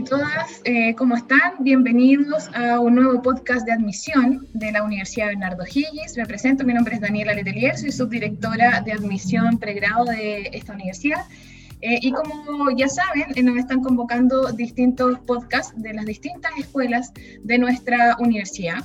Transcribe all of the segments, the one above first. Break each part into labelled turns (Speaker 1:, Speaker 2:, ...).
Speaker 1: y todas, eh, ¿cómo están? Bienvenidos a un nuevo podcast de admisión de la Universidad Bernardo Higgins. Me presento, mi nombre es Daniela Letelier, soy subdirectora de admisión pregrado de esta universidad. Eh, y como ya saben, eh, nos están convocando distintos podcasts de las distintas escuelas de nuestra universidad.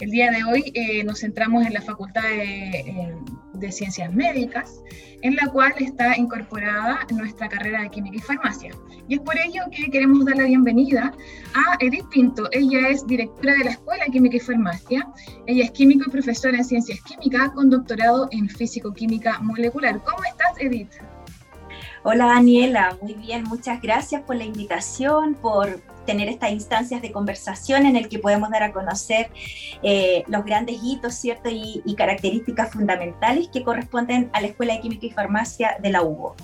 Speaker 1: El día de hoy nos centramos en la Facultad de, de Ciencias Médicas, en la cual está incorporada nuestra carrera de Química y Farmacia. Y es por ello que queremos dar la bienvenida a Edith Pinto. Ella es directora de la Escuela de Química y Farmacia. Ella es químico y profesora en Ciencias Químicas con doctorado en Físico-Química Molecular. ¿Cómo estás, Edith?
Speaker 2: Hola Daniela, muy bien, muchas gracias por la invitación, por tener estas instancias de conversación en el que podemos dar a conocer eh, los grandes hitos, ¿cierto? Y, y, características fundamentales que corresponden a la Escuela de Química y Farmacia de la UBO.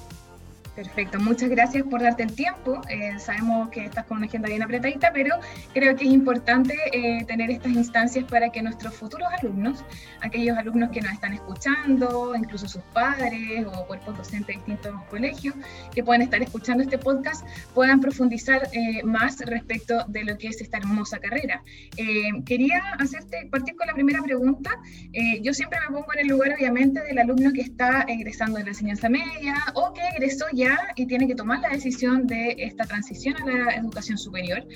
Speaker 1: Perfecto, muchas gracias por darte el tiempo. Eh, sabemos que estás con una agenda bien apretadita, pero creo que es importante eh, tener estas instancias para que nuestros futuros alumnos, aquellos alumnos que nos están escuchando, incluso sus padres o cuerpos docentes de distintos colegios que puedan estar escuchando este podcast, puedan profundizar eh, más respecto de lo que es esta hermosa carrera. quería hacerte partir con la primera pregunta. yo siempre me pongo en el lugar, obviamente, del alumno que está egresando de la enseñanza media o que egresó ya y tiene que tomar la decisión de esta transición a la educación superior.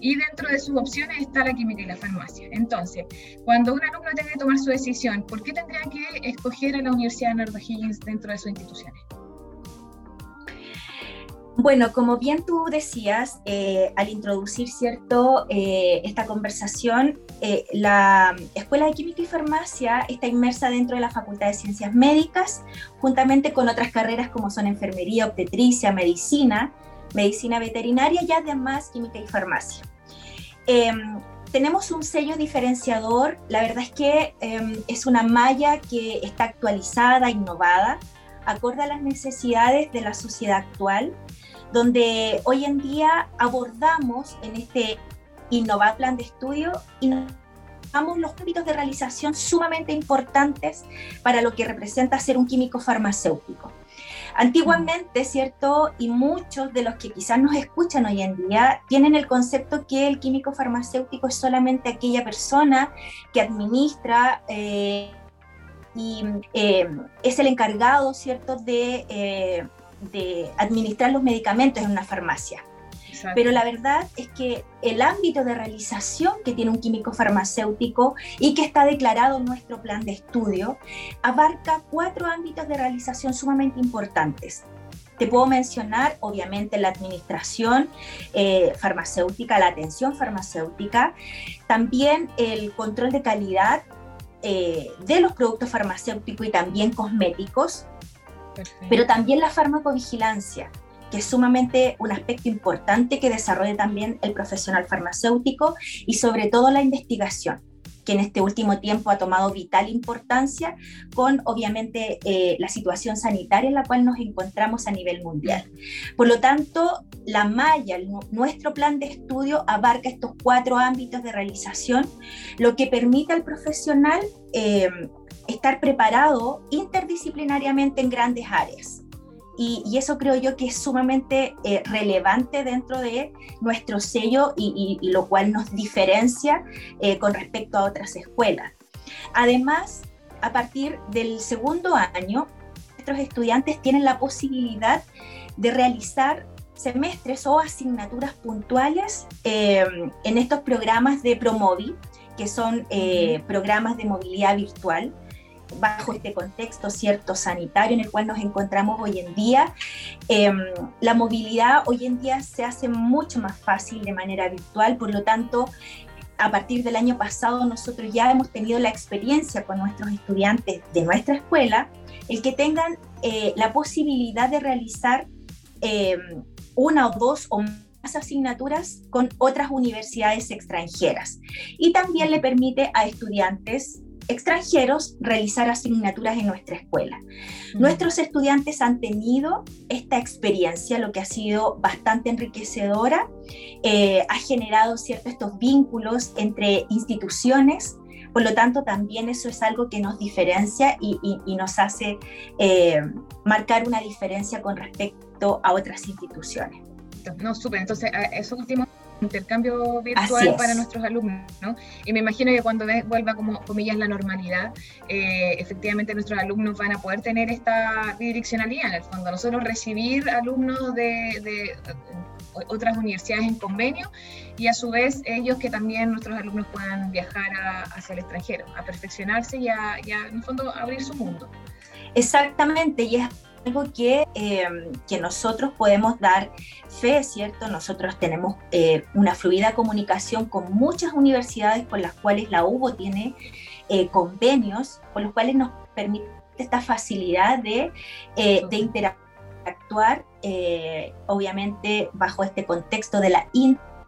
Speaker 1: Y dentro de sus opciones está la química y la farmacia. Entonces, cuando un alumno tiene que tomar su decisión, ¿por qué tendría que escoger a la Universidad de Nardo Higgins dentro de sus instituciones?
Speaker 2: Bueno, como bien tú decías, eh, al introducir cierto eh, esta conversación, eh, la Escuela de Química y Farmacia está inmersa dentro de la Facultad de Ciencias Médicas, juntamente con otras carreras como son enfermería, obstetricia, medicina, medicina veterinaria y además química y farmacia. Em, tenemos un sello diferenciador, la verdad es que em, es una malla que está actualizada, innovada, acorde a las necesidades de la sociedad actual donde hoy en día abordamos en este innovar plan de estudio y damos los ámbitos de realización sumamente importantes para lo que representa ser un químico farmacéutico. Antiguamente, ¿cierto? Y muchos de los que quizás nos escuchan hoy en día tienen el concepto que el químico farmacéutico es solamente aquella persona que administra eh, y eh, es el encargado, ¿cierto?, de eh, de administrar los medicamentos en una farmacia. Pero la verdad es que el ámbito de realización que tiene un químico farmacéutico y que está declarado en nuestro plan de estudio abarca cuatro ámbitos de realización sumamente importantes. Te puedo mencionar, obviamente, la administración eh, farmacéutica, la atención farmacéutica, también el control de calidad eh, de los productos farmacéuticos y también cosméticos, pero también la farmacovigilancia, que es sumamente un aspecto importante que desarrolla también el profesional farmacéutico y sobre todo la investigación que en este último tiempo ha tomado vital importancia con obviamente eh, la situación sanitaria en la cual nos encontramos a nivel mundial. Por lo tanto, la malla, nuestro plan de estudio abarca estos cuatro ámbitos de realización, lo que permite al profesional eh, estar preparado interdisciplinariamente en grandes áreas. Y, eso creo yo que es sumamente eh, relevante dentro de nuestro sello y, lo cual nos diferencia eh, con respecto a otras escuelas. Además, a partir del segundo año, nuestros estudiantes tienen la posibilidad de realizar semestres o asignaturas puntuales eh, en estos programas de Promovi, que son programas de movilidad virtual, bajo este contexto cierto sanitario en el cual nos encontramos hoy en día. Em, la movilidad hoy en día se hace mucho más fácil de manera virtual, por lo tanto, a partir del año pasado nosotros ya hemos tenido la experiencia con nuestros estudiantes de nuestra escuela, el que tengan eh, la posibilidad de realizar em, una o dos o más asignaturas con otras universidades extranjeras y también le permite a estudiantes extranjeros realizar asignaturas en nuestra escuela. Nuestros estudiantes han tenido esta experiencia, lo que ha sido bastante enriquecedora, eh, ha generado ciertos estos vínculos entre instituciones, por lo tanto también eso es algo que nos diferencia y, nos hace eh, marcar una diferencia con respecto a otras instituciones.
Speaker 1: No, súper. Entonces, eso último intercambio virtual para nuestros alumnos, ¿no? Y me imagino que cuando vuelva como comillas la normalidad, eh, efectivamente nuestros alumnos van a poder tener esta bidireccionalidad en el fondo. Nosotros recibir alumnos de, otras universidades en convenio y a su vez ellos que también nuestros alumnos puedan viajar hacia el extranjero, a perfeccionarse y a, y a, en el fondo abrir su mundo.
Speaker 2: Exactamente, y es algo que, eh, que nosotros podemos dar fe, ¿cierto? Nosotros tenemos eh, una fluida comunicación con muchas universidades con las cuales la UBO tiene eh, convenios, con los cuales nos permite esta facilidad de, de interactuar, obviamente bajo este contexto de la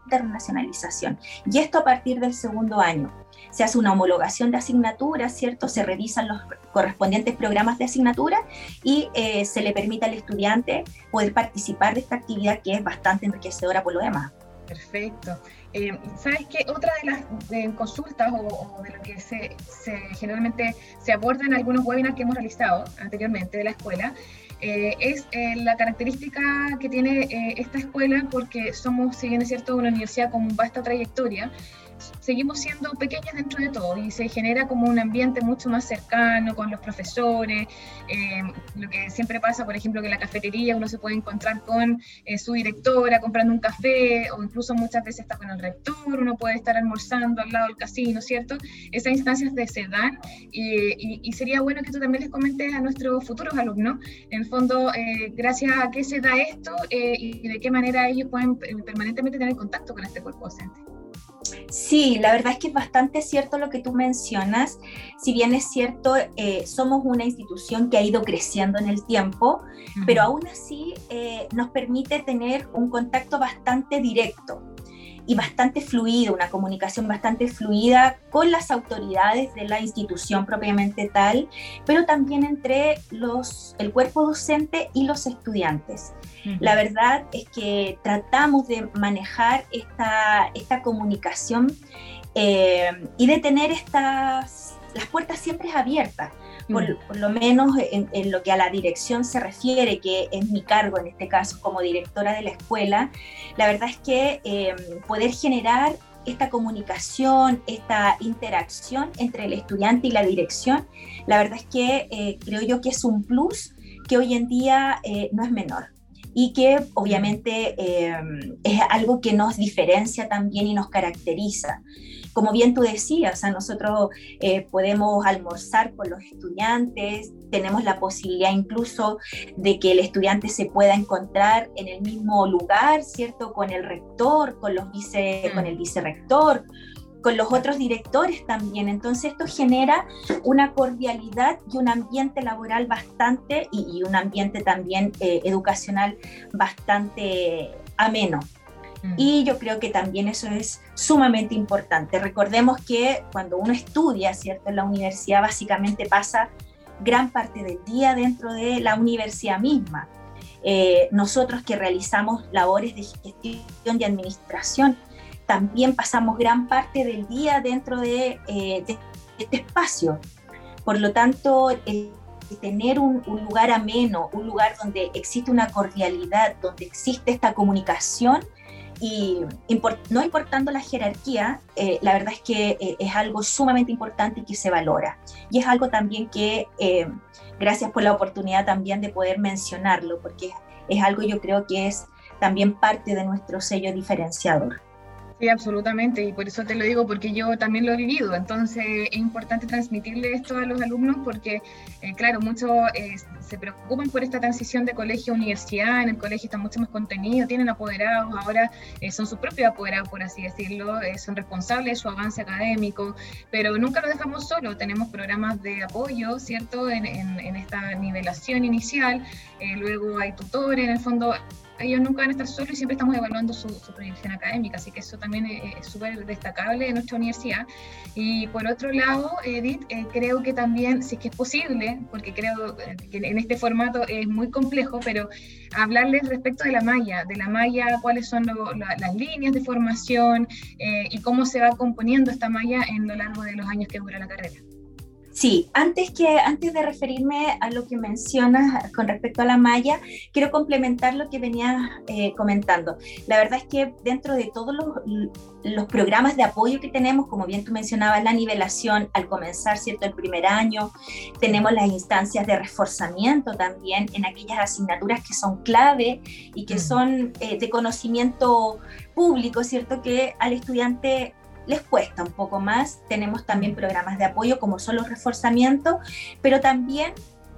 Speaker 2: internacionalización. Y esto a partir del segundo año se hace una homologación de asignaturas, ¿cierto? Se revisan los correspondientes programas de asignatura y eh, se le permite al estudiante poder participar de esta actividad que es bastante enriquecedora por lo demás.
Speaker 1: Perfecto. Eh, ¿Sabes qué? Otra de las consultas o, de lo que se, generalmente se aborda en algunos webinars que hemos realizado anteriormente de la escuela eh, es la característica que tiene esta escuela porque somos, si bien es cierto, una universidad con vasta trayectoria, seguimos siendo pequeñas dentro de todo y se genera como un ambiente mucho más cercano con los profesores. Eh, lo que siempre pasa, por ejemplo, que en la cafetería uno se puede encontrar con eh, su directora comprando un café o incluso muchas veces está con el rector, uno puede estar almorzando al lado del casino, ¿cierto? Esas instancias de se dan y, sería bueno que tú también les comentes a nuestros futuros alumnos, en el fondo, eh, gracias a qué se da esto y de qué manera ellos pueden permanentemente tener contacto con este cuerpo docente.
Speaker 2: Sí, la verdad es que es bastante cierto lo que tú mencionas. Si bien es cierto, eh, somos una institución que ha ido creciendo en el tiempo, pero aún así eh, nos permite tener un contacto bastante directo y bastante fluido, una comunicación bastante fluida con las autoridades de la institución propiamente tal, pero también entre los, el cuerpo docente y los estudiantes. La verdad es que tratamos de manejar esta, esta comunicación eh, y de tener estas, las puertas siempre abiertas. Por, lo menos en, lo que a la dirección se refiere, que es mi cargo en este caso como directora de la escuela, la verdad es que eh, poder generar esta comunicación, esta interacción entre el estudiante y la dirección, la verdad es que eh, creo yo que es un plus que hoy en día no es menor y que obviamente em, es algo que nos diferencia también y nos caracteriza. Como bien tú decías, a nosotros eh, podemos almorzar con los estudiantes, tenemos la posibilidad incluso de que el estudiante se pueda encontrar en el mismo lugar, ¿cierto? Con el rector, con, los vice, con el vicerrector, con los otros directores también. Entonces esto genera una cordialidad y un ambiente laboral bastante y, un ambiente también eh, educacional bastante ameno. Mm. Y yo creo que también eso es sumamente importante. Recordemos que cuando uno estudia, ¿cierto? En la universidad básicamente pasa gran parte del día dentro de la universidad misma. Eh, nosotros que realizamos labores de gestión y administración, también pasamos gran parte del día dentro de, eh, este espacio. Por lo tanto, tener un, lugar ameno, un lugar donde existe una cordialidad, donde existe esta comunicación, y no importando la jerarquía, eh, la verdad es que eh, es algo sumamente importante y que se valora. Y es algo también que, gracias por la oportunidad también de poder mencionarlo, porque es algo yo creo que es también parte de nuestro sello diferenciador.
Speaker 1: Sí, absolutamente, y por eso te lo digo, porque yo también lo he vivido, entonces es importante transmitirle esto a los alumnos porque, eh, claro, muchos eh, se preocupan por esta transición de colegio a universidad, en el colegio está mucho más contenido, tienen apoderados, ahora eh, son sus propios apoderados, por así decirlo, son responsables de su avance académico, pero nunca lo dejamos solo, tenemos programas de apoyo, ¿cierto?, en, en esta nivelación inicial, luego hay tutores, en el fondo ellos nunca van a estar solos y siempre estamos evaluando su, proyección académica, así que eso también es súper destacable de nuestra universidad. Y por otro lado, Edith, eh, creo que también, si es que es posible, porque creo que en este formato es muy complejo, pero hablarles respecto de la malla, de la malla, cuáles son las líneas de formación eh, y cómo se va componiendo esta malla en lo largo de los años que dura la carrera.
Speaker 2: Sí, antes, que, antes de referirme a lo que mencionas con respecto a la malla, quiero complementar lo que venías eh, comentando. La verdad es que dentro de todos los, los, programas de apoyo que tenemos, como bien tú mencionabas, la nivelación al comenzar, ¿cierto?, el primer año, tenemos las instancias de reforzamiento también en aquellas asignaturas que son clave y que son eh, de conocimiento público, ¿cierto?, que al estudiante les cuesta un poco más. Tenemos también programas de apoyo como son los reforzamientos, pero también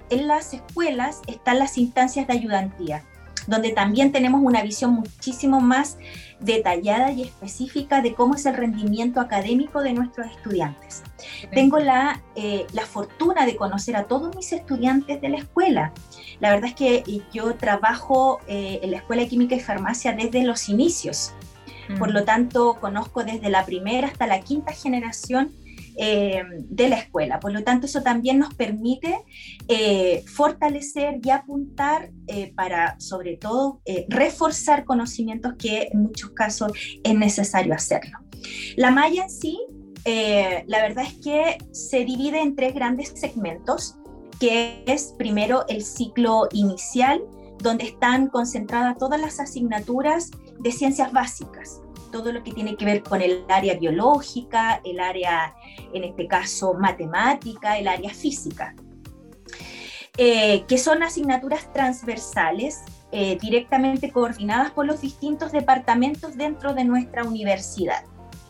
Speaker 2: en las escuelas están las instancias de ayudantía, donde también tenemos una visión muchísimo más detallada y específica de cómo es el rendimiento académico de nuestros estudiantes. Tengo la, eh, la fortuna de conocer a todos mis estudiantes de la escuela. La verdad es que yo trabajo eh, en la Escuela de Química y Farmacia desde los inicios. Por lo tanto, conozco desde la primera hasta la quinta generación eh, de la escuela. Por lo tanto, eso también nos permite eh, fortalecer y apuntar eh, para, sobre todo, reforzar conocimientos que en muchos casos es necesario hacerlo. La malla en sí, la verdad es que se divide en tres grandes segmentos, que es primero el ciclo inicial, donde están concentradas todas las asignaturas de ciencias básicas, todo lo que tiene que ver con el área biológica, el área, en este caso, matemática, el área física, eh, que son asignaturas transversales eh, directamente coordinadas por los distintos departamentos dentro de nuestra universidad.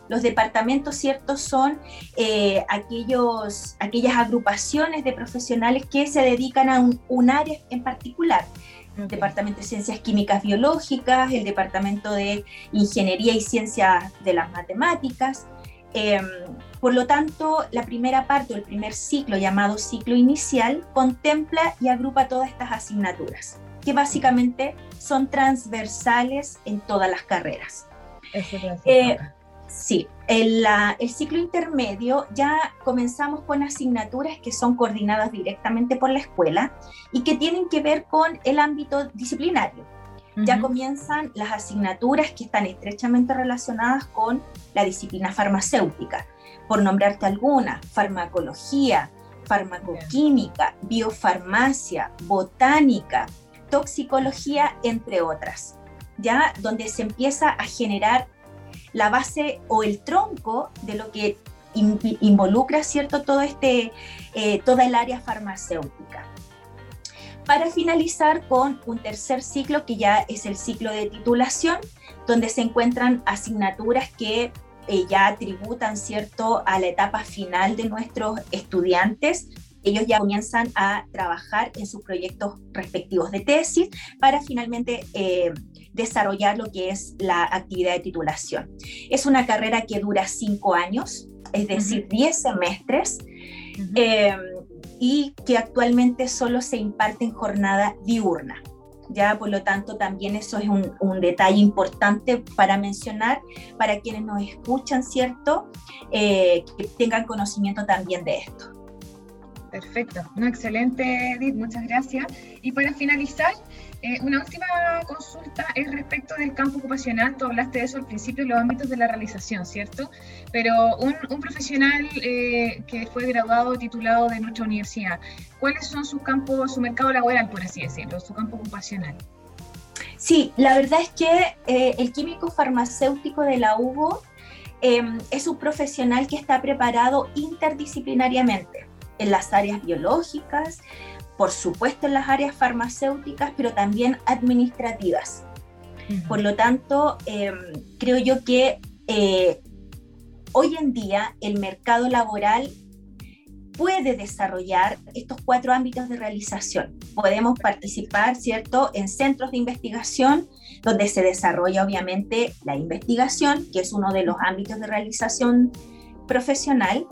Speaker 2: Los departamentos, ciertos, son eh, aquellos, aquellas agrupaciones de profesionales que se dedican a un área en particular el Departamento de Ciencias Químicas Biológicas, el Departamento de Ingeniería y Ciencias de las Matemáticas. Em, por lo tanto, la primera parte o el primer ciclo, llamado ciclo inicial, contempla y agrupa todas estas asignaturas, que básicamente son transversales en todas las carreras. Eso Sí, el, el, ciclo intermedio ya comenzamos con asignaturas que son coordinadas directamente por la escuela y que tienen que ver con el ámbito disciplinario. Ya comienzan las asignaturas que están estrechamente relacionadas con la disciplina farmacéutica. Por nombrarte alguna, farmacología, farmacoquímica, biofarmacia, botánica, toxicología, entre otras. Ya donde se empieza a generar la base o el tronco de lo que involucra, ¿cierto?, todo este, eh, toda el área farmacéutica. Para finalizar con un tercer ciclo que ya es el ciclo de titulación, donde se encuentran asignaturas que eh, ya tributan, ¿cierto?, a la etapa final de nuestros estudiantes, ellos ya comienzan a trabajar en sus proyectos respectivos de tesis para finalmente eh, desarrollar lo que es la actividad de titulación. Es una carrera que dura cinco años, es decir, diez semestres, em, y que actualmente solo se imparte en jornada diurna. Ya, por lo tanto, también eso es un, un detalle importante para mencionar para quienes nos escuchan, ¿cierto? Eh, que tengan conocimiento también de esto.
Speaker 1: Perfecto, no, excelente Edith, muchas gracias. Y para finalizar, eh, una última consulta es respecto del campo ocupacional. Tú hablaste de eso al principio, los ámbitos de la realización, ¿cierto? Pero un, profesional eh, que fue graduado, titulado de nuestra universidad, ¿cuáles son sus campos, su mercado laboral, por así decirlo, su campo ocupacional?
Speaker 2: Sí, la verdad es que eh, el químico farmacéutico de la UBO em, es un profesional que está preparado interdisciplinariamente en las áreas biológicas, por supuesto en las áreas farmacéuticas, pero también administrativas. Por lo tanto, em, creo yo que eh, hoy en día el mercado laboral puede desarrollar estos cuatro ámbitos de realización. Podemos participar, ¿cierto?, en centros de investigación donde se desarrolla obviamente la investigación, que es uno de los ámbitos de realización profesional.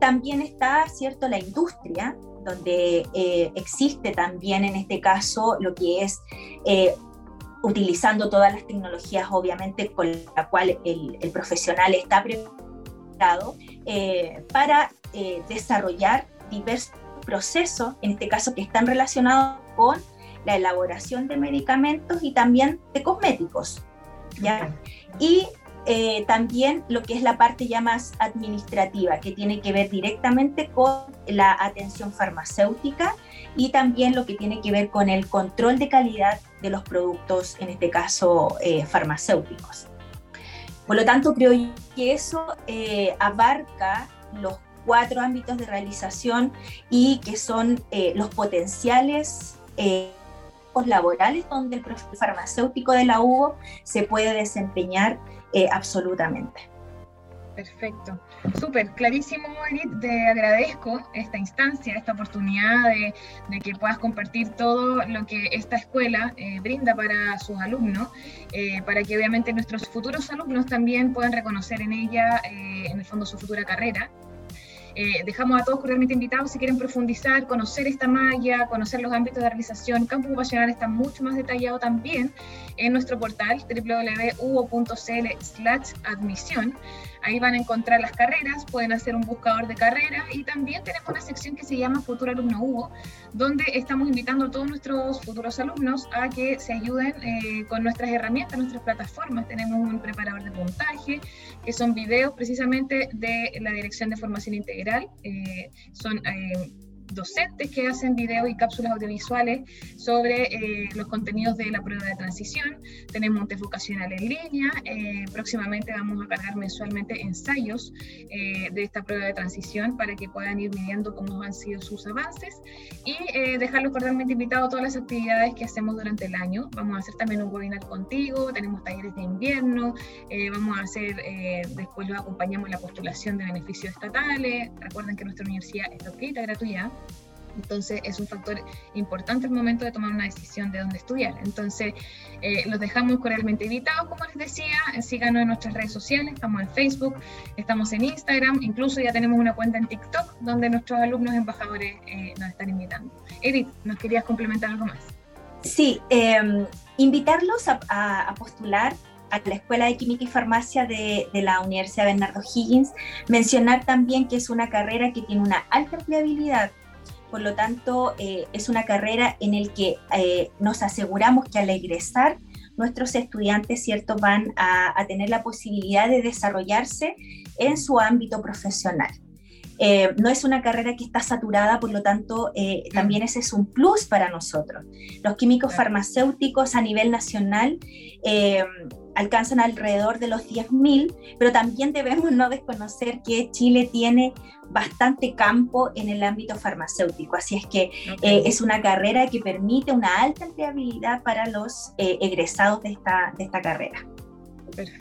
Speaker 2: También está, ¿cierto?, la industria, donde eh, existe también en este caso lo que es eh, utilizando todas las tecnologías obviamente con la cual el, profesional está preparado eh, para desarrollar diversos procesos, en este caso que están relacionados con la elaboración de medicamentos y también de cosméticos. ¿ya? Y eh, también lo que es la parte ya más administrativa, que tiene que ver directamente con la atención farmacéutica y también lo que tiene que ver con el control de calidad de los productos, en este caso eh, farmacéuticos. Por lo tanto, creo que eso eh, abarca los cuatro ámbitos de realización y que son eh, los potenciales laborales donde el profesor farmacéutico de la UBO se puede desempeñar absolutamente.
Speaker 1: Perfecto. Súper, clarísimo, Edith. Te agradezco esta instancia, esta oportunidad de, que puedas compartir todo lo que esta escuela eh, brinda para sus alumnos, eh, para que obviamente nuestros futuros alumnos también puedan reconocer en ella, eh, en el fondo, su futura carrera. Dejamos a todos cordialmente invitados si quieren profundizar, conocer esta malla, conocer los ámbitos de realización. Campo ocupacional está mucho más detallado también en nuestro portal www.uo.cl/admisión. Ahí van a encontrar las carreras, pueden hacer un buscador de carreras y también tenemos una sección que se llama Futuro Alumno Hugo, donde estamos invitando a todos nuestros futuros alumnos a que se ayuden eh, con nuestras herramientas, nuestras plataformas. Tenemos un preparador de puntaje, que son videos precisamente de la Dirección de Formación Integral. Eh, son eh, docentes que hacen videos y cápsulas audiovisuales sobre eh, los contenidos de la prueba de transición. Tenemos un test vocacional en línea. Eh, próximamente vamos a cargar mensualmente ensayos eh, de esta prueba de transición para que puedan ir midiendo cómo han sido sus avances y dejarlos cordialmente invitados a todas las actividades que hacemos durante el año. Vamos a hacer también un webinar contigo, tenemos talleres de invierno, vamos a hacer, después los acompañamos en la postulación de beneficios estatales. Recuerden que nuestra universidad está escrita gratuita entonces es un factor importante el momento de tomar una decisión de dónde estudiar. Entonces eh, los dejamos cordialmente invitados, como les decía, síganos en nuestras redes sociales, estamos en Facebook, estamos en Instagram, incluso ya tenemos una cuenta en TikTok donde nuestros alumnos embajadores eh, nos están invitando. Edith, ¿nos querías complementar algo más?
Speaker 2: Sí, em, invitarlos a, postular a la Escuela de Química y Farmacia de, de, la Universidad Bernardo Higgins, mencionar también que es una carrera que tiene una alta empleabilidad, por lo tanto, eh, es una carrera en la que eh, nos aseguramos que al egresar nuestros estudiantes, ¿cierto?, van a, tener la posibilidad de desarrollarse en su ámbito profesional. Eh, no es una carrera que está saturada, por lo tanto, también ese es un plus para nosotros. Los químicos farmacéuticos a nivel nacional alcanzan alrededor de los 10.000, pero también debemos no desconocer que Chile tiene bastante campo en el ámbito farmacéutico, así es que eh, es una carrera que permite una alta empleabilidad para los eh, egresados de esta, de esta carrera.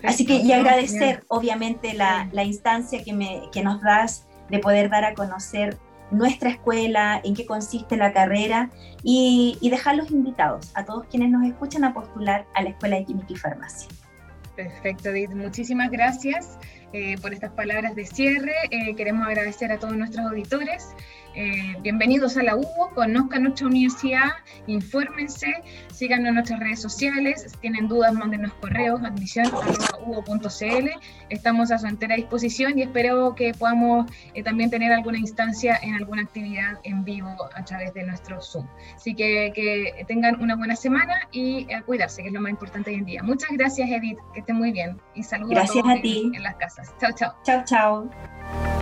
Speaker 2: Así que y agradecer obviamente la, la instancia que, me, que nos das de poder dar a conocer nuestra escuela, en qué consiste la carrera y, y dejarlos invitados a todos quienes nos escuchan a postular a la Escuela de Química y Farmacia.
Speaker 1: Perfecto, Edith. Muchísimas gracias eh, por estas palabras de cierre. Eh, queremos agradecer a todos nuestros auditores. Eh, bienvenidos a la UBO, conozcan nuestra universidad, infórmense, síganos en nuestras redes sociales, si tienen dudas, mándenos correos, admisión.ubo.cl. Estamos a su entera disposición y espero que podamos también tener alguna instancia en alguna actividad en vivo a través de nuestro Zoom. Así que, que tengan una buena semana y a cuidarse, que es lo más importante hoy en día. Muchas gracias, Edith, que estén muy bien y saludos
Speaker 2: gracias a, ti.
Speaker 1: en las casas. Chao, chao.
Speaker 2: Chao, chao.